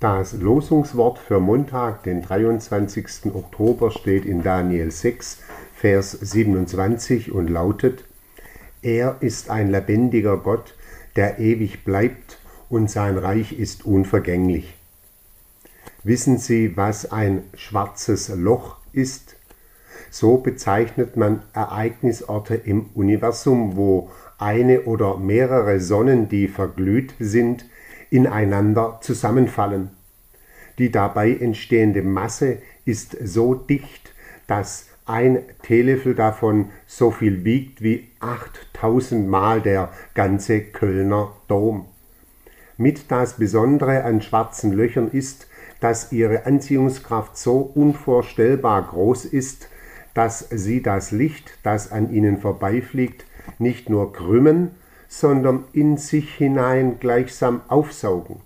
Das Losungswort für Montag, den 23. Oktober, steht in Daniel 6, Vers 27 und lautet, Er ist ein lebendiger Gott, der ewig bleibt und sein Reich ist unvergänglich. Wissen Sie, was ein schwarzes Loch ist? So bezeichnet man Ereignisorte im Universum, wo eine oder mehrere Sonnen, die verglüht sind, ineinander zusammenfallen. Die dabei entstehende Masse ist so dicht, dass ein Teelöffel davon so viel wiegt wie 8000 Mal der ganze Kölner Dom. Mit das Besondere an schwarzen Löchern ist, dass ihre Anziehungskraft so unvorstellbar groß ist, dass sie das Licht, das an ihnen vorbeifliegt, nicht nur krümmen, sondern in sich hinein gleichsam aufsaugen.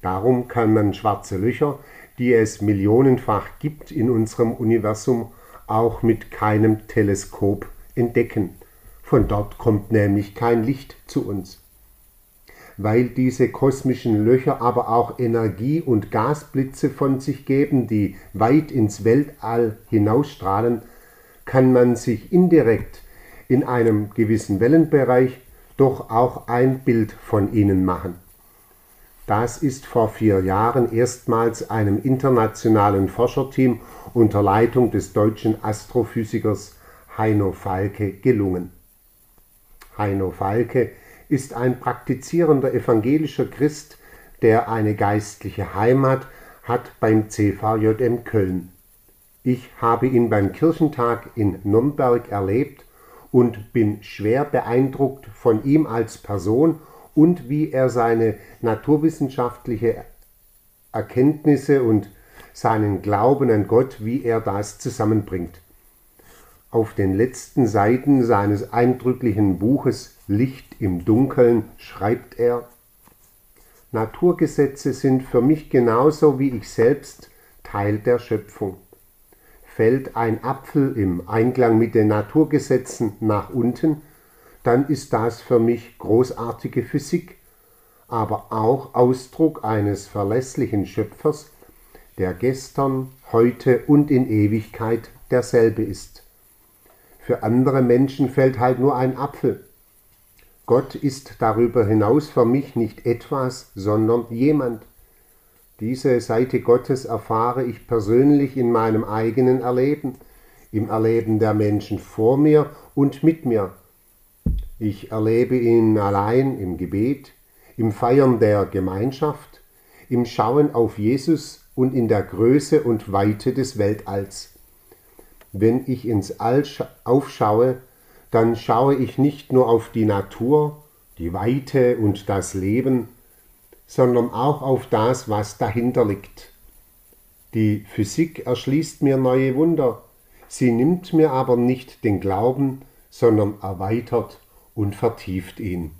Darum kann man schwarze Löcher, die es millionenfach gibt in unserem Universum, auch mit keinem Teleskop entdecken. Von dort kommt nämlich kein Licht zu uns. Weil diese kosmischen Löcher aber auch Energie und Gasblitze von sich geben, die weit ins Weltall hinausstrahlen, kann man sich indirekt in einem gewissen Wellenbereich doch auch ein Bild von ihnen machen. Das ist vor vier Jahren erstmals einem internationalen Forscherteam unter Leitung des deutschen Astrophysikers Heino Falke gelungen. Heino Falke ist ein praktizierender evangelischer Christ, der eine geistliche Heimat hat beim CVJM Köln. Ich habe ihn beim Kirchentag in Nürnberg erlebt und bin schwer beeindruckt von ihm als Person und wie er seine naturwissenschaftliche Erkenntnisse und seinen Glauben an Gott, wie er das zusammenbringt. Auf den letzten Seiten seines eindrücklichen Buches Licht im Dunkeln schreibt er Naturgesetze sind für mich genauso wie ich selbst Teil der Schöpfung fällt ein Apfel im Einklang mit den Naturgesetzen nach unten, dann ist das für mich großartige Physik, aber auch Ausdruck eines verlässlichen Schöpfers, der gestern, heute und in Ewigkeit derselbe ist. Für andere Menschen fällt halt nur ein Apfel. Gott ist darüber hinaus für mich nicht etwas, sondern jemand. Diese Seite Gottes erfahre ich persönlich in meinem eigenen Erleben, im Erleben der Menschen vor mir und mit mir. Ich erlebe ihn allein im Gebet, im Feiern der Gemeinschaft, im Schauen auf Jesus und in der Größe und Weite des Weltalls. Wenn ich ins All aufschaue, dann schaue ich nicht nur auf die Natur, die Weite und das Leben, sondern auch auf das, was dahinter liegt. Die Physik erschließt mir neue Wunder, sie nimmt mir aber nicht den Glauben, sondern erweitert und vertieft ihn.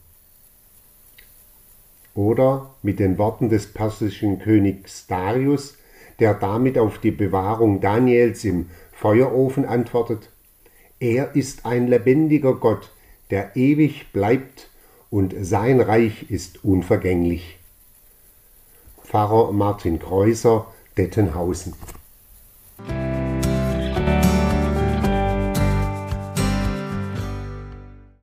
Oder mit den Worten des persischen Königs Darius, der damit auf die Bewahrung Daniels im Feuerofen antwortet, er ist ein lebendiger Gott, der ewig bleibt, und sein Reich ist unvergänglich. Pfarrer Martin Kreuser, Dettenhausen.